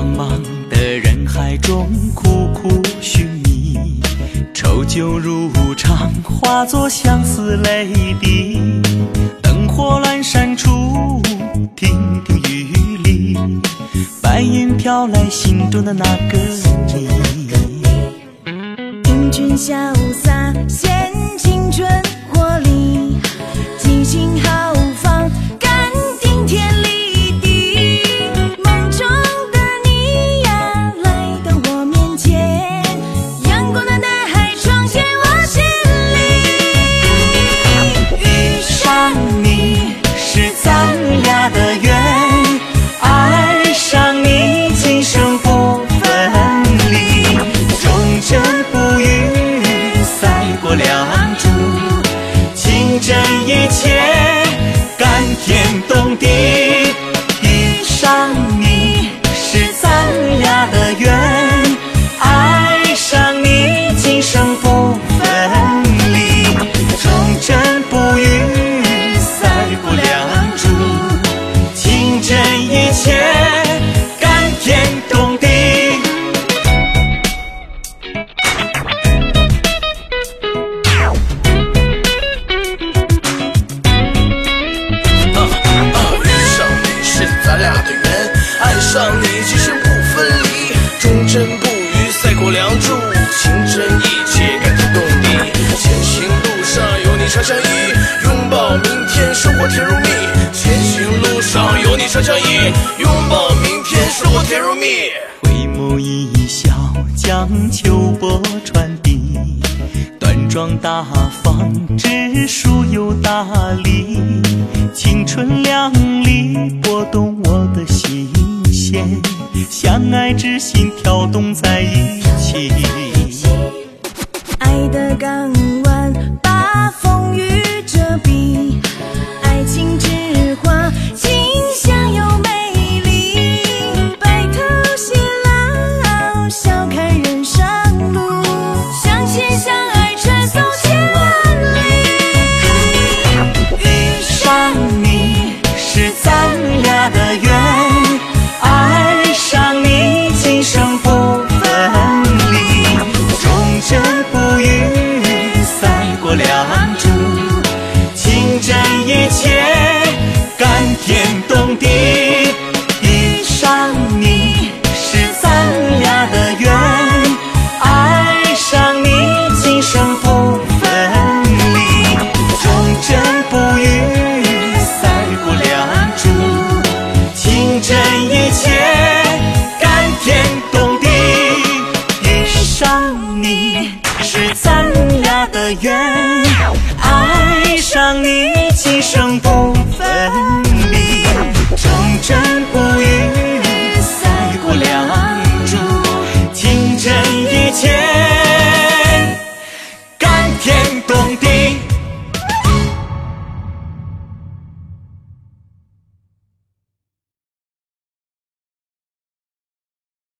茫茫的人海中，苦苦寻觅，愁酒如常，化作相思泪滴。灯火阑珊处，亭亭玉立，白云飘来心中的那个你。英俊潇洒，显青春活这一切。抱明天，生活甜如蜜。前行路上有你常相依，拥抱明天，生活甜如蜜。回眸一笑，将秋波传递，端庄大方，知书又大礼，青春靓丽，拨动我的心弦，相爱之心跳动在一起。爱的港湾。生不